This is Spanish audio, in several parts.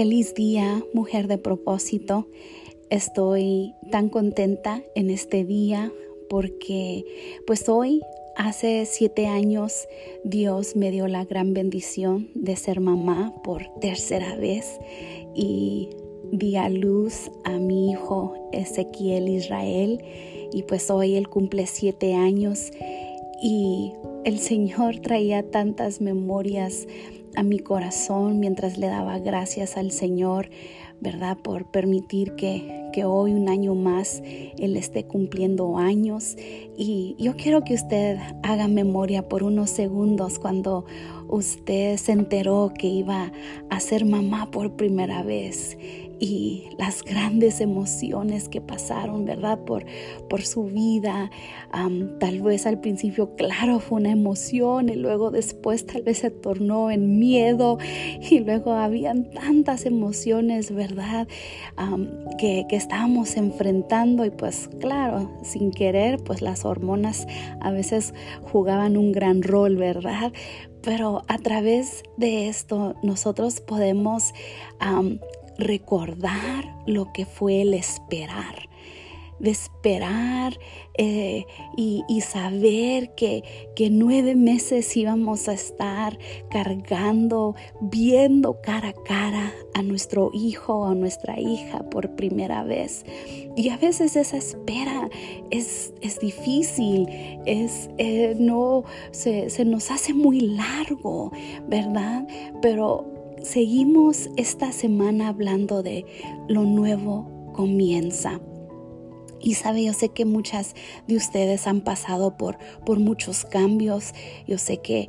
Feliz día, mujer de propósito. Estoy tan contenta en este día porque pues hoy, hace siete años, Dios me dio la gran bendición de ser mamá por tercera vez y di a luz a mi hijo Ezequiel Israel y pues hoy él cumple siete años y el Señor traía tantas memorias a mi corazón mientras le daba gracias al Señor, ¿verdad? Por permitir que, que hoy, un año más, Él esté cumpliendo años. Y yo quiero que usted haga memoria por unos segundos cuando usted se enteró que iba a ser mamá por primera vez y las grandes emociones que pasaron, ¿verdad? Por, por su vida. tal vez al principio, claro, fue una emoción y luego después tal vez se tornó en miedo y luego habían tantas emociones, ¿verdad? que, que estábamos enfrentando y pues claro, sin querer, pues las hormonas a veces jugaban un gran rol, ¿verdad? Pero a través de esto nosotros podemos recordar lo que fue el esperar, de esperar eh, y, saber que, que nueve meses íbamos a estar cargando, viendo cara a cara a nuestro hijo o a nuestra hija por primera vez. Y a veces esa espera es, es difícil, es, eh, no, se, se nos hace muy largo, ¿verdad? Pero seguimos esta semana hablando de lo nuevo comienza. Y sabe, yo sé que muchas de ustedes han pasado por, por muchos cambios. Yo sé que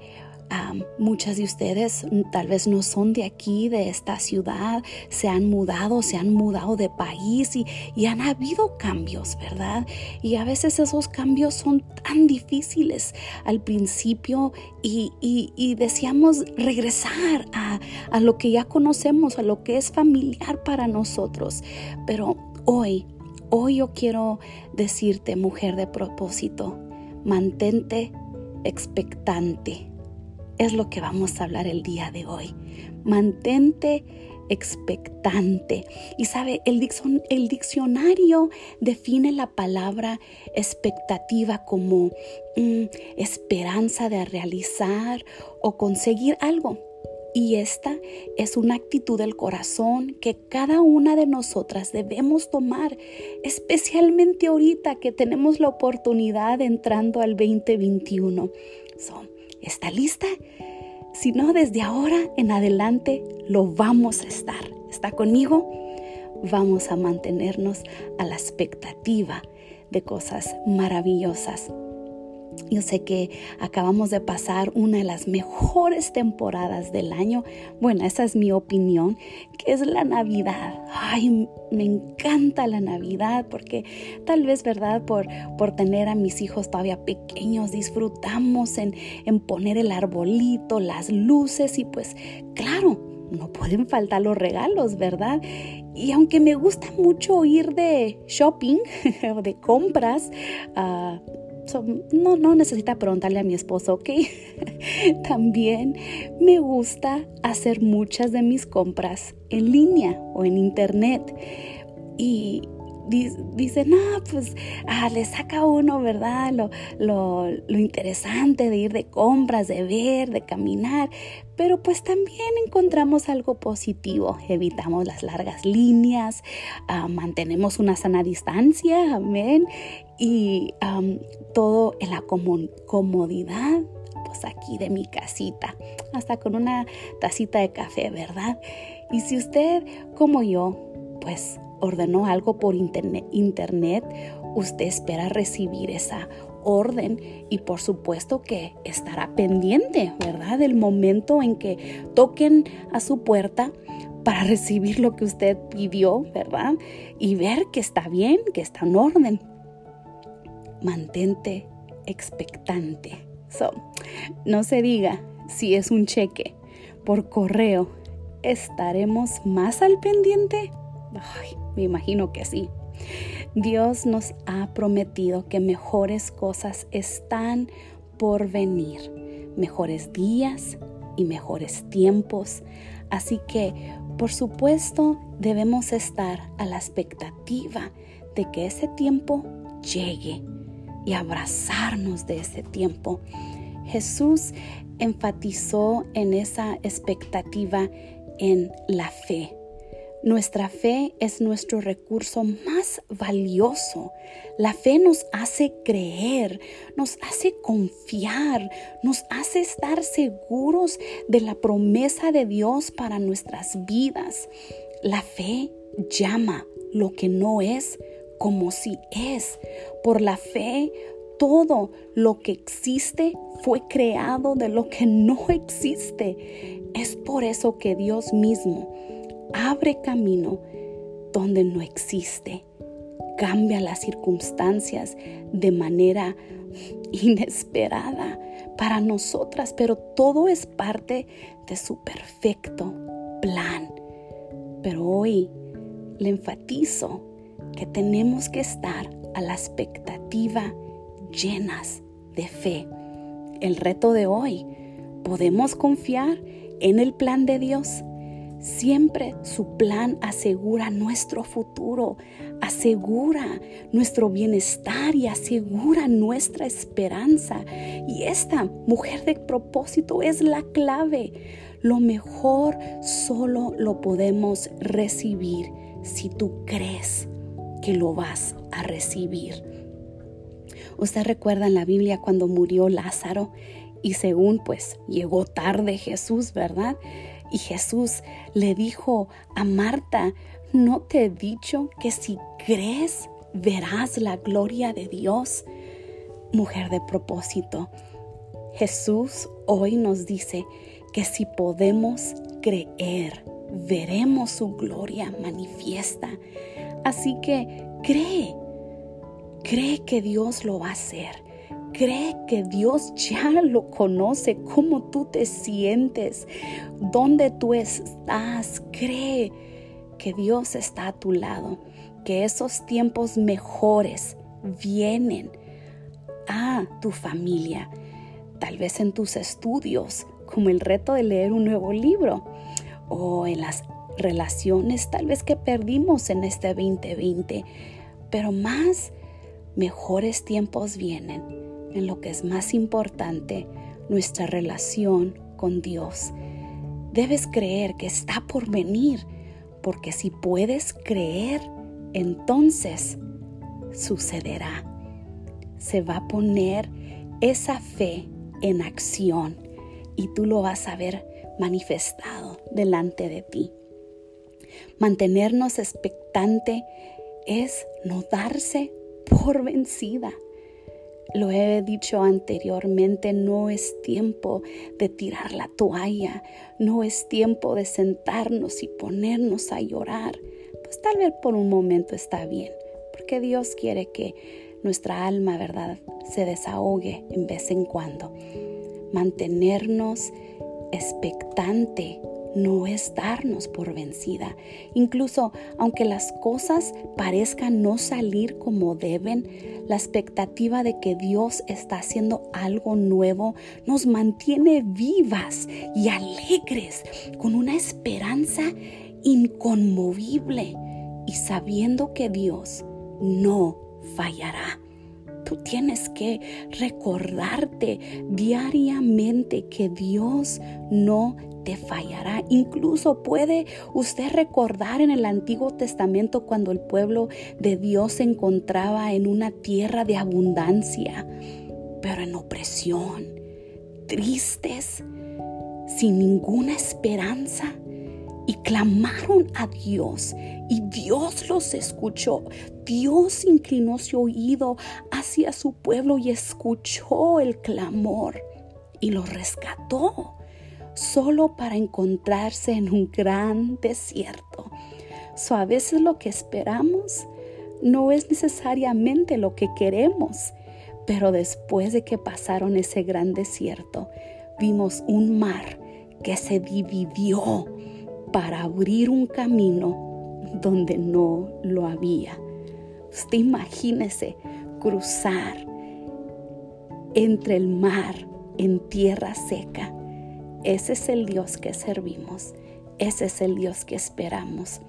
muchas de ustedes tal vez no son de aquí, de esta ciudad, se han mudado, se han mudado de país y, y han habido cambios, ¿verdad? Y a veces esos cambios son tan difíciles al principio y, y, deseamos regresar a, a lo que ya conocemos, a lo que es familiar para nosotros. Pero hoy, hoy yo quiero decirte, mujer de propósito, mantente expectante es lo que vamos a hablar el día de hoy. Mantente expectante. Y sabe, el, diccionario define la palabra expectativa como mm, esperanza de realizar o conseguir algo. Y esta es una actitud del corazón que cada una de nosotras debemos tomar, especialmente ahorita que tenemos la oportunidad entrando al 2021. ¿Está lista? Si no, desde ahora en adelante lo vamos a estar. ¿Está conmigo? Vamos a mantenernos a la expectativa de cosas maravillosas yo sé que acabamos de pasar una de las mejores temporadas del año. Bueno, esa es mi opinión, que es la Navidad. Ay, me encanta la Navidad porque tal vez, ¿verdad? Por, por tener a mis hijos todavía pequeños, disfrutamos en, en poner el arbolito, las luces y pues, claro, no pueden faltar los regalos, ¿verdad? Y aunque me gusta mucho ir de shopping o de compras, uh, no, no necesita preguntarle a mi esposo, ¿ok? También me gusta hacer muchas de mis compras en línea o en internet. Y dice, no, pues ah, le saca uno, ¿verdad? Lo, lo, lo, interesante de ir de compras, de ver, de caminar, pero pues también encontramos algo positivo, evitamos las largas líneas, ah, mantenemos una sana distancia, amén, y todo en la comodidad pues aquí de mi casita, hasta con una tacita de café, ¿verdad? Y si usted, como yo, pues ordenó algo por internet, usted espera recibir esa orden y por supuesto que estará pendiente, ¿verdad? Del momento en que toquen a su puerta para recibir lo que usted pidió, ¿verdad? Y ver que está bien, que está en orden. Mantente expectante. No se diga si es un cheque por correo, ¿estaremos más al pendiente? Me imagino que sí. Dios nos ha prometido que mejores cosas están por venir, mejores días y mejores tiempos. Así que por supuesto debemos estar a la expectativa de que ese tiempo llegue y abrazarnos de ese tiempo. Jesús enfatizó en esa expectativa en la fe. Nuestra fe es nuestro recurso más valioso. La fe nos hace creer, nos hace confiar, nos hace estar seguros de la promesa de Dios para nuestras vidas. La fe llama lo que no es como si es. Por la fe todo lo que existe fue creado de lo que no existe. Es por eso que Dios mismo abre camino donde no existe. Cambia las circunstancias de manera inesperada para nosotras, pero todo es parte de su perfecto plan. Pero hoy le enfatizo que tenemos que estar a la expectativa llenas de fe. El reto de hoy, podemos confiar en el plan de Dios. Siempre su plan asegura nuestro futuro, asegura nuestro bienestar y asegura nuestra esperanza. Y esta mujer de propósito es la clave. Lo mejor solo lo podemos recibir si tú crees que lo vas a recibir. Usted recuerda en la Biblia cuando murió Lázaro y según pues llegó tarde Jesús, ¿verdad? Y Jesús le dijo a Marta, ¿no te he dicho que si crees verás la gloria de Dios? Mujer de propósito, Jesús hoy nos dice que si podemos creer, veremos su gloria manifiesta. Así que cree, Cree que Dios lo va a hacer. Cree que Dios ya lo conoce, cómo tú te sientes, dónde tú estás. Cree que Dios está a tu lado, que esos tiempos mejores vienen a tu familia, tal vez en tus estudios, como el reto de leer un nuevo libro, o en las relaciones tal vez que perdimos en este 2020, pero más mejores tiempos vienen en lo que es más importante, nuestra relación con Dios. Debes creer que está por venir, porque si puedes creer, entonces sucederá. Se va a poner esa fe en acción y tú lo vas a ver manifestado delante de ti. Mantenernos expectante es no darse por vencida. Lo he dicho anteriormente, no es tiempo de tirar la toalla, no es tiempo de sentarnos y ponernos a llorar. Pues tal vez por un momento está bien, porque Dios quiere que nuestra alma, ¿verdad?, se desahogue en vez en cuando. Mantenernos expectante no es darnos por vencida. Incluso aunque las cosas parezcan no salir como deben, la expectativa de que Dios está haciendo algo nuevo nos mantiene vivas y alegres con una esperanza inconmovible y sabiendo que Dios no fallará. Tú tienes que recordarte diariamente que Dios no te fallará. Incluso puede usted recordar en el Antiguo Testamento cuando el pueblo de Dios se encontraba en una tierra de abundancia, pero en opresión, tristes, sin ninguna esperanza. Y clamaron a Dios y Dios los escuchó. Dios inclinó su oído hacia su pueblo y escuchó el clamor y los rescató solo para encontrarse en un gran desierto. So, a veces lo que esperamos no es necesariamente lo que queremos, pero después de que pasaron ese gran desierto, vimos un mar que se dividió para abrir un camino donde no lo había. Usted imagínese cruzar entre el mar en tierra seca ese es el Dios que servimos. Ese es el Dios que esperamos.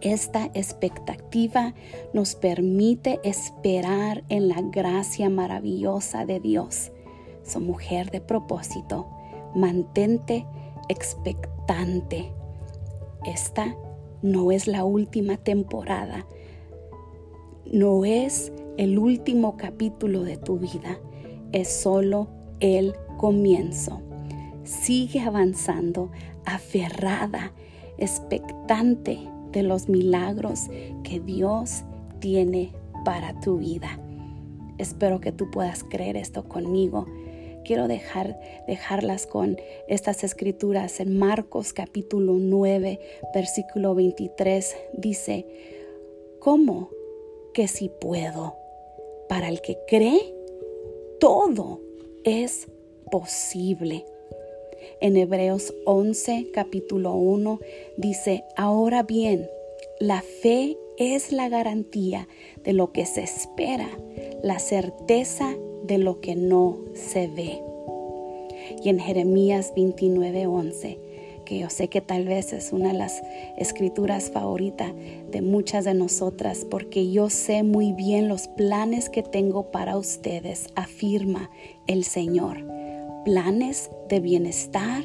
Esta expectativa nos permite esperar en la gracia maravillosa de Dios. So, mujer de propósito, mantente expectante. Esta no es la última temporada, no es el último capítulo de tu vida, es solo el comienzo. Sigue avanzando, aferrada, expectante de los milagros que Dios tiene para tu vida. Espero que tú puedas creer esto conmigo. Quiero dejar, dejarlas con estas escrituras en Marcos capítulo 9, versículo 23. Dice, ¿cómo que si puedo? Para el que cree, todo es posible. En Hebreos 11, capítulo 1, dice, ahora bien, la fe es la garantía de lo que se espera, la certeza de lo que no se ve. Y en Jeremías 29, 11, que yo sé que tal vez es una de las escrituras favoritas de muchas de nosotras, porque yo sé muy bien los planes que tengo para ustedes, afirma el Señor. Planes de bienestar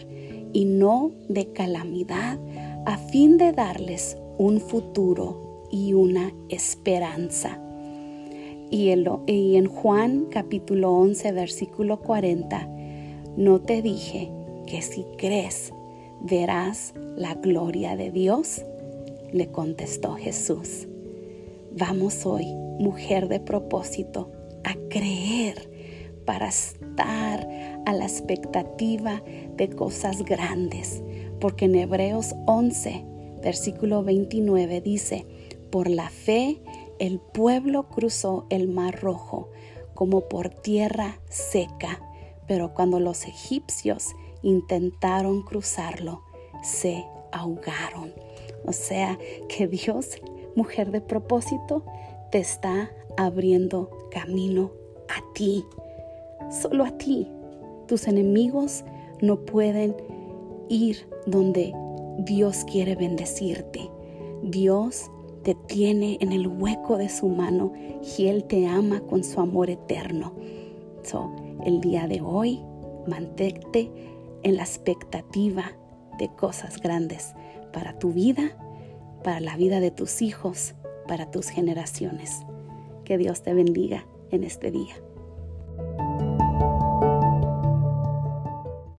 y no de calamidad, a fin de darles un futuro y una esperanza. Y, en Juan capítulo 11, versículo 40, no te dije que si crees verás la gloria de Dios? Le contestó Jesús. Vamos hoy, mujer de propósito, a creer para estar a la expectativa de cosas grandes, porque en Hebreos 11, versículo 29 dice, por la fe el pueblo cruzó el mar rojo como por tierra seca, pero cuando los egipcios intentaron cruzarlo, se ahogaron. O sea que Dios, mujer de propósito, te está abriendo camino a ti, solo a ti. Tus enemigos no pueden ir donde Dios quiere bendecirte. Dios te tiene en el hueco de su mano y Él te ama con su amor eterno. So, el día de hoy, mantente en la expectativa de cosas grandes para tu vida, para la vida de tus hijos, para tus generaciones. Que Dios te bendiga en este día.